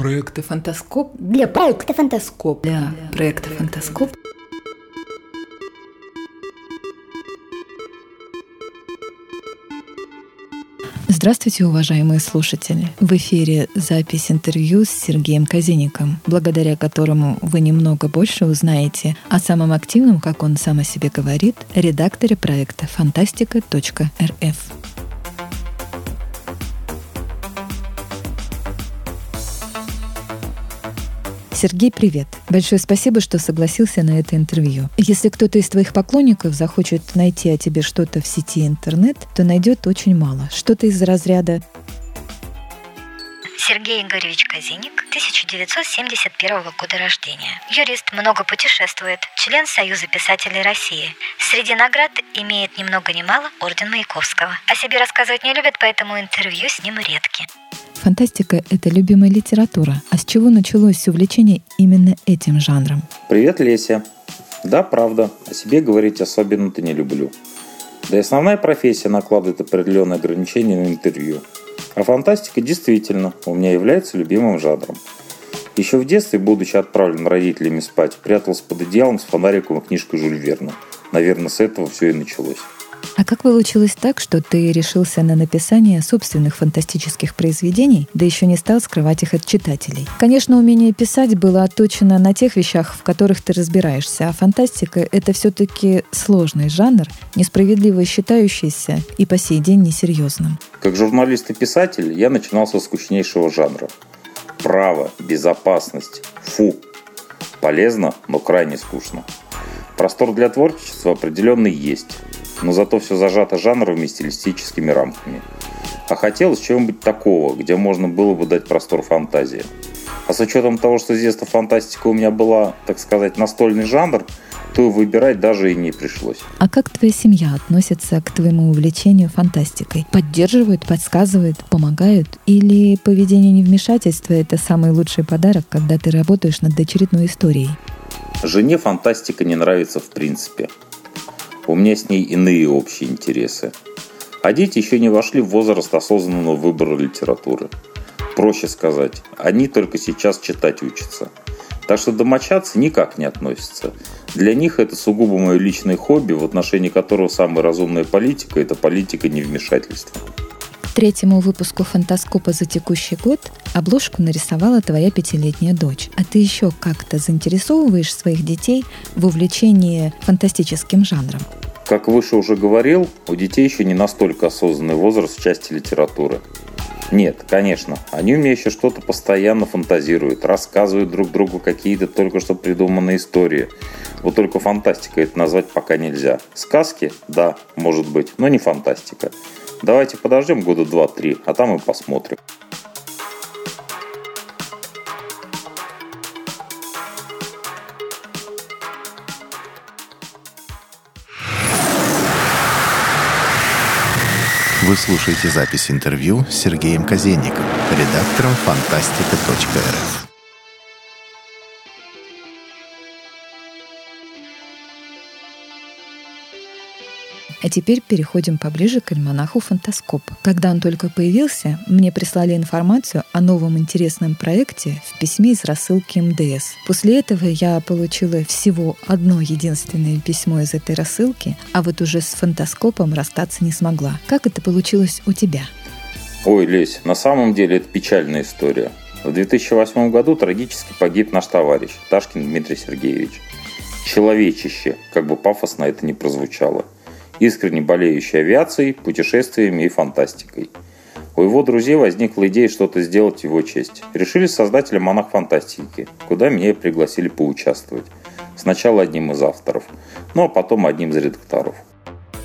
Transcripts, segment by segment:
проекта «Фантаскоп». Для проекта «Фантаскоп». Для проекта «Фантаскоп». Здравствуйте, уважаемые слушатели! В эфире запись интервью с Сергеем Казиником, благодаря которому вы немного больше узнаете о самом активном, как он сам о себе говорит, редакторе проекта «Фантастика.рф». Сергей, привет. Большое спасибо, что согласился на это интервью. Если кто-то из твоих поклонников захочет найти о тебе что-то в сети интернет, то найдет очень мало. Что-то из разряда Сергей Игоревич Казиник, 1971 года рождения. Юрист, много путешествует, член Союза писателей России. Среди наград имеет ни много ни мало орден Маяковского. О себе рассказывать не любит, поэтому интервью с ним редки. Фантастика — это любимая литература. А с чего началось увлечение именно этим жанром? Привет, Леся. Да, правда. О себе говорить особенно-то не люблю. Да и основная профессия накладывает определенные ограничения на интервью. А фантастика действительно у меня является любимым жанром. Еще в детстве, будучи отправлен родителями спать, прятался под одеялом с фонариком и книжкой Жюль Верна. Наверное, с этого все и началось. А как получилось так, что ты решился на написание собственных фантастических произведений, да еще не стал скрывать их от читателей? Конечно, умение писать было отточено на тех вещах, в которых ты разбираешься, а фантастика — это все-таки сложный жанр, несправедливо считающийся и по сей день несерьезным. Как журналист и писатель я начинал со скучнейшего жанра. Право, безопасность, фу. Полезно, но крайне скучно. Простор для творчества определенно есть но зато все зажато жанровыми стилистическими рамками. А хотелось чего-нибудь такого, где можно было бы дать простор фантазии. А с учетом того, что с детства фантастика у меня была, так сказать, настольный жанр, то выбирать даже и не пришлось. А как твоя семья относится к твоему увлечению фантастикой? Поддерживают, подсказывают, помогают? Или поведение невмешательства – это самый лучший подарок, когда ты работаешь над очередной историей? Жене фантастика не нравится в принципе. У меня с ней иные общие интересы. А дети еще не вошли в возраст осознанного выбора литературы. Проще сказать, они только сейчас читать учатся. Так что домочадцы никак не относятся. Для них это сугубо мое личное хобби, в отношении которого самая разумная политика – это политика невмешательства. Третьему выпуску «Фантаскопа» за текущий год обложку нарисовала твоя пятилетняя дочь. А ты еще как-то заинтересовываешь своих детей в увлечении фантастическим жанром? Как выше уже говорил, у детей еще не настолько осознанный возраст в части литературы. Нет, конечно, они у меня еще что-то постоянно фантазируют, рассказывают друг другу какие-то только что придуманные истории. Вот только фантастика это назвать пока нельзя. Сказки? Да, может быть, но не фантастика. Давайте подождем года два-три, а там и посмотрим. Вы слушаете запись интервью с Сергеем Казенником, редактором фантастика.рф. А теперь переходим поближе к альманаху «Фантаскоп». Когда он только появился, мне прислали информацию о новом интересном проекте в письме из рассылки МДС. После этого я получила всего одно единственное письмо из этой рассылки, а вот уже с «Фантаскопом» расстаться не смогла. Как это получилось у тебя? Ой, Лесь, на самом деле это печальная история. В 2008 году трагически погиб наш товарищ Ташкин Дмитрий Сергеевич. Человечище, как бы пафосно это ни прозвучало – искренне болеющий авиацией, путешествиями и фантастикой. У его друзей возникла идея что-то сделать в его честь. Решили создать альманах фантастики, куда меня пригласили поучаствовать. Сначала одним из авторов, ну а потом одним из редакторов.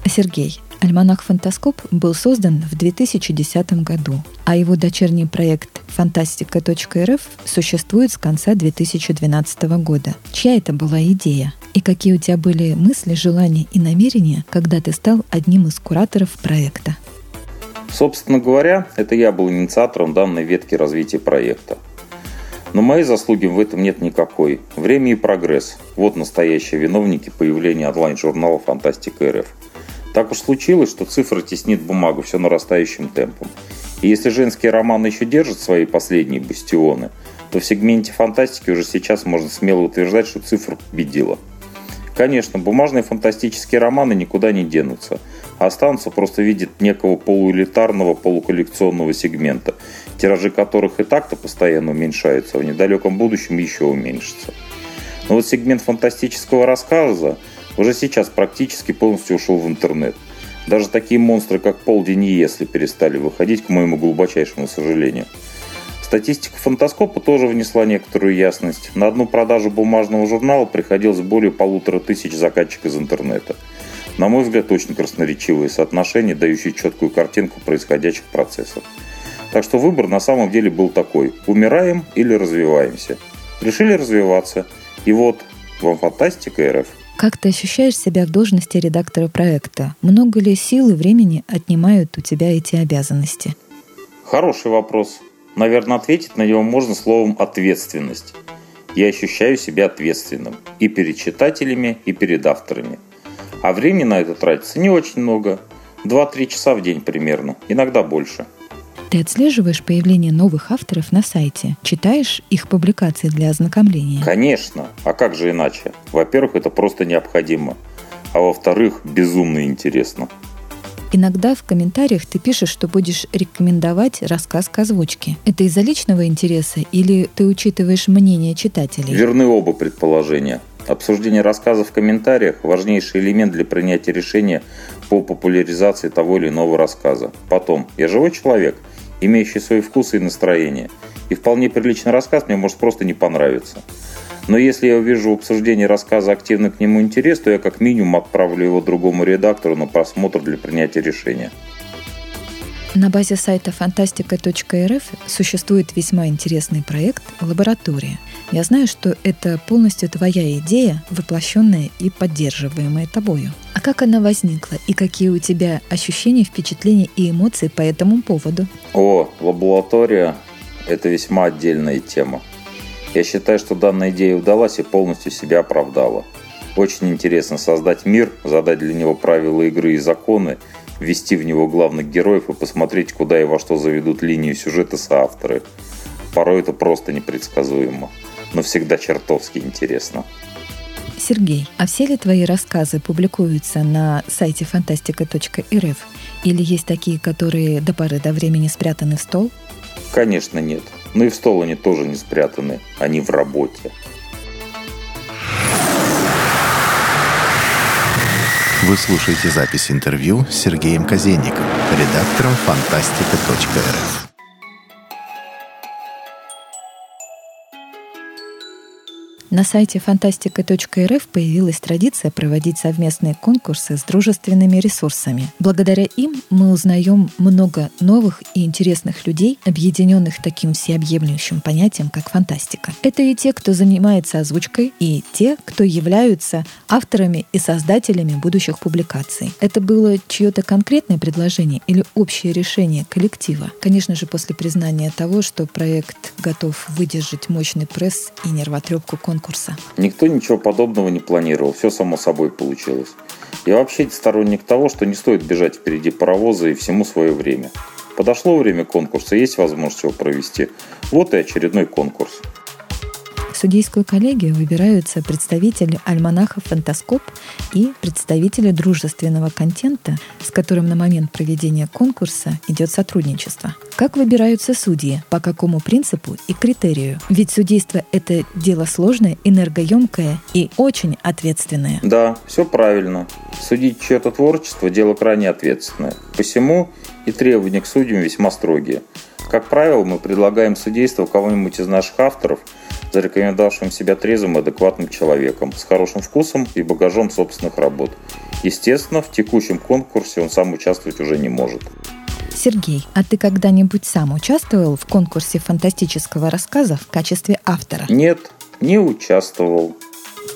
Сергей, альманах «Фантаскоп» был создан в 2010 году, а его дочерний проект «Фантастика.рф» существует с конца 2012 года. Чья это была идея? И какие у тебя были мысли, желания и намерения, когда ты стал одним из кураторов проекта? Собственно говоря, это я был инициатором данной ветки развития проекта. Но моей заслуги в этом нет никакой. Время и прогресс – вот настоящие виновники появления онлайн-журнала «Фантастика РФ». Так уж случилось, что цифра теснит бумагу все нарастающим темпом. И если женские романы еще держат свои последние бастионы, то в сегменте фантастики уже сейчас можно смело утверждать, что цифра победила. Конечно, бумажные фантастические романы никуда не денутся, а останутся просто в виде некого полуэлитарного, полуколлекционного сегмента, тиражи которых и так-то постоянно уменьшаются, а в недалеком будущем еще уменьшатся. Но вот сегмент фантастического рассказа уже сейчас практически полностью ушел в интернет. Даже такие монстры, как Полдень и Если, перестали выходить, к моему глубочайшему сожалению. Статистика фантаскопа тоже внесла некоторую ясность. На одну продажу бумажного журнала приходилось более полутора тысяч заказчиков из интернета. На мой взгляд, очень красноречивые соотношения, дающие четкую картинку происходящих процессов. Так что выбор на самом деле был такой. Умираем или развиваемся. Решили развиваться. И вот вам фантастика РФ – как ты ощущаешь себя в должности редактора проекта? Много ли сил и времени отнимают у тебя эти обязанности? Хороший вопрос. Наверное, ответить на него можно словом «ответственность». Я ощущаю себя ответственным и перед читателями, и перед авторами. А времени на это тратится не очень много. 2-3 часа в день примерно, иногда больше – ты отслеживаешь появление новых авторов на сайте? Читаешь их публикации для ознакомления? Конечно. А как же иначе? Во-первых, это просто необходимо. А во-вторых, безумно интересно. Иногда в комментариях ты пишешь, что будешь рекомендовать рассказ к озвучке. Это из-за личного интереса или ты учитываешь мнение читателей? Верны оба предположения. Обсуждение рассказа в комментариях – важнейший элемент для принятия решения по популяризации того или иного рассказа. Потом, я живой человек – имеющий свои вкусы и настроение. И вполне приличный рассказ мне может просто не понравиться. Но если я увижу в обсуждении рассказа активный к нему интерес, то я как минимум отправлю его другому редактору на просмотр для принятия решения. На базе сайта фантастика.рф существует весьма интересный проект «Лаборатория». Я знаю, что это полностью твоя идея, воплощенная и поддерживаемая тобою. А как она возникла и какие у тебя ощущения, впечатления и эмоции по этому поводу? О, лаборатория – это весьма отдельная тема. Я считаю, что данная идея удалась и полностью себя оправдала. Очень интересно создать мир, задать для него правила игры и законы – ввести в него главных героев и посмотреть, куда и во что заведут линию сюжета соавторы. Порой это просто непредсказуемо, но всегда чертовски интересно. Сергей, а все ли твои рассказы публикуются на сайте фантастика.рф? Или есть такие, которые до поры до времени спрятаны в стол? Конечно, нет. Но и в стол они тоже не спрятаны. Они в работе. Вы слушаете запись интервью с Сергеем Казенником, редактором фантастика.рф. На сайте фантастика.рф появилась традиция проводить совместные конкурсы с дружественными ресурсами. Благодаря им мы узнаем много новых и интересных людей, объединенных таким всеобъемлющим понятием, как фантастика. Это и те, кто занимается озвучкой, и те, кто являются авторами и создателями будущих публикаций. Это было чье-то конкретное предложение или общее решение коллектива? Конечно же, после признания того, что проект готов выдержать мощный пресс и нервотрепку конкурса конкурса? Никто ничего подобного не планировал, все само собой получилось. Я вообще сторонник того, что не стоит бежать впереди паровоза и всему свое время. Подошло время конкурса, есть возможность его провести. Вот и очередной конкурс. Судейскую коллегию выбираются представители альманаха «Фантаскоп» и представители дружественного контента, с которым на момент проведения конкурса идет сотрудничество. Как выбираются судьи, по какому принципу и критерию? Ведь судейство – это дело сложное, энергоемкое и очень ответственное. Да, все правильно. Судить чье-то творчество – дело крайне ответственное. Посему и требования к судьям весьма строгие. Как правило, мы предлагаем судейство кого-нибудь из наших авторов – зарекомендовавшим себя трезвым и адекватным человеком, с хорошим вкусом и багажом собственных работ. Естественно, в текущем конкурсе он сам участвовать уже не может. Сергей, а ты когда-нибудь сам участвовал в конкурсе фантастического рассказа в качестве автора? Нет, не участвовал.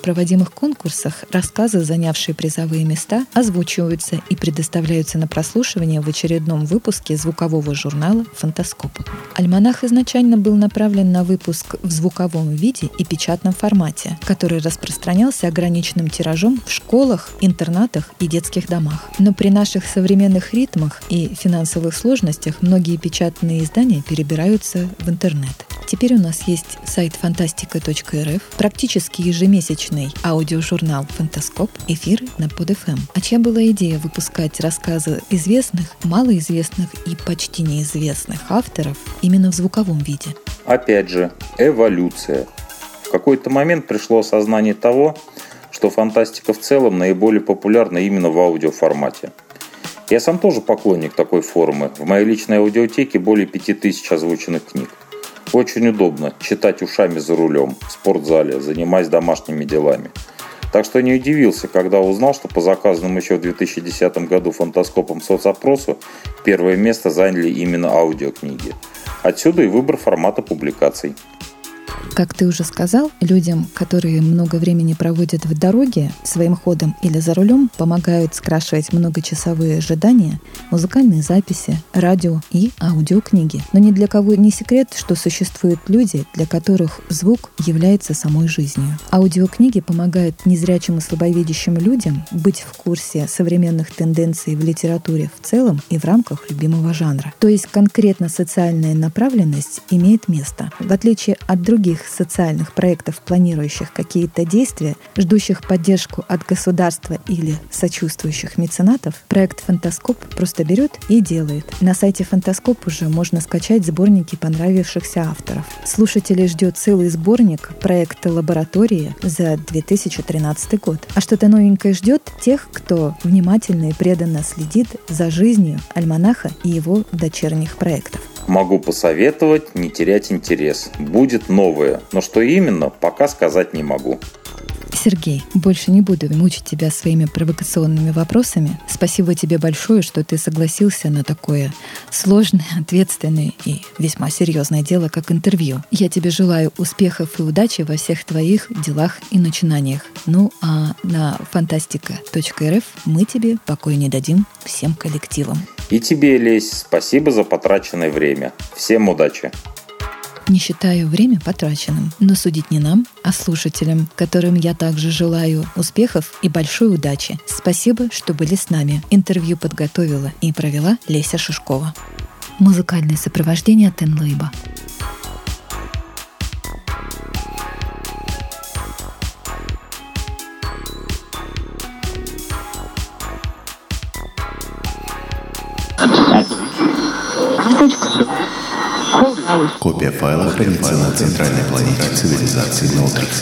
Проводимых конкурсах рассказы, занявшие призовые места, озвучиваются и предоставляются на прослушивание в очередном выпуске звукового журнала «Фантаскоп». Альманах изначально был направлен на выпуск в звуковом виде и печатном формате, который распространялся ограниченным тиражом в школах, интернатах и детских домах. Но при наших современных ритмах и финансовых сложностях многие печатные издания перебираются в интернет. Теперь у нас есть сайт фантастика.рф, практически ежемесячный аудиожурнал «Фантаскоп», эфиры на PodFM. А чья была идея выпускать рассказы известных, малоизвестных и почти неизвестных авторов именно в звуковом виде? Опять же, эволюция. В какой-то момент пришло осознание того, что фантастика в целом наиболее популярна именно в аудиоформате. Я сам тоже поклонник такой формы. В моей личной аудиотеке более 5000 озвученных книг. Очень удобно читать ушами за рулем, в спортзале, занимаясь домашними делами. Так что не удивился, когда узнал, что по заказанному еще в 2010 году фантаскопом соцопросу первое место заняли именно аудиокниги. Отсюда и выбор формата публикаций. Как ты уже сказал, людям, которые много времени проводят в дороге, своим ходом или за рулем, помогают скрашивать многочасовые ожидания, музыкальные записи, радио и аудиокниги. Но ни для кого не секрет, что существуют люди, для которых звук является самой жизнью. Аудиокниги помогают незрячим и слабовидящим людям быть в курсе современных тенденций в литературе в целом и в рамках любимого жанра. То есть конкретно социальная направленность имеет место. В отличие от других других социальных проектов, планирующих какие-то действия, ждущих поддержку от государства или сочувствующих меценатов, проект «Фантаскоп» просто берет и делает. На сайте «Фантаскоп» уже можно скачать сборники понравившихся авторов. Слушателей ждет целый сборник проекта «Лаборатории» за 2013 год. А что-то новенькое ждет тех, кто внимательно и преданно следит за жизнью альманаха и его дочерних проектов. Могу посоветовать не терять интерес. Будет новое, но что именно, пока сказать не могу. Сергей, больше не буду мучить тебя своими провокационными вопросами. Спасибо тебе большое, что ты согласился на такое сложное, ответственное и весьма серьезное дело, как интервью. Я тебе желаю успехов и удачи во всех твоих делах и начинаниях. Ну а на фантастика.рф мы тебе покой не дадим всем коллективам. И тебе, Лесь, спасибо за потраченное время. Всем удачи! Не считаю время потраченным, но судить не нам, а слушателям, которым я также желаю успехов и большой удачи. Спасибо, что были с нами. Интервью подготовила и провела Леся Шишкова. Музыкальное сопровождение Тенлейба. Копия файла хранится на центральной планете цивилизации Нолтрикс.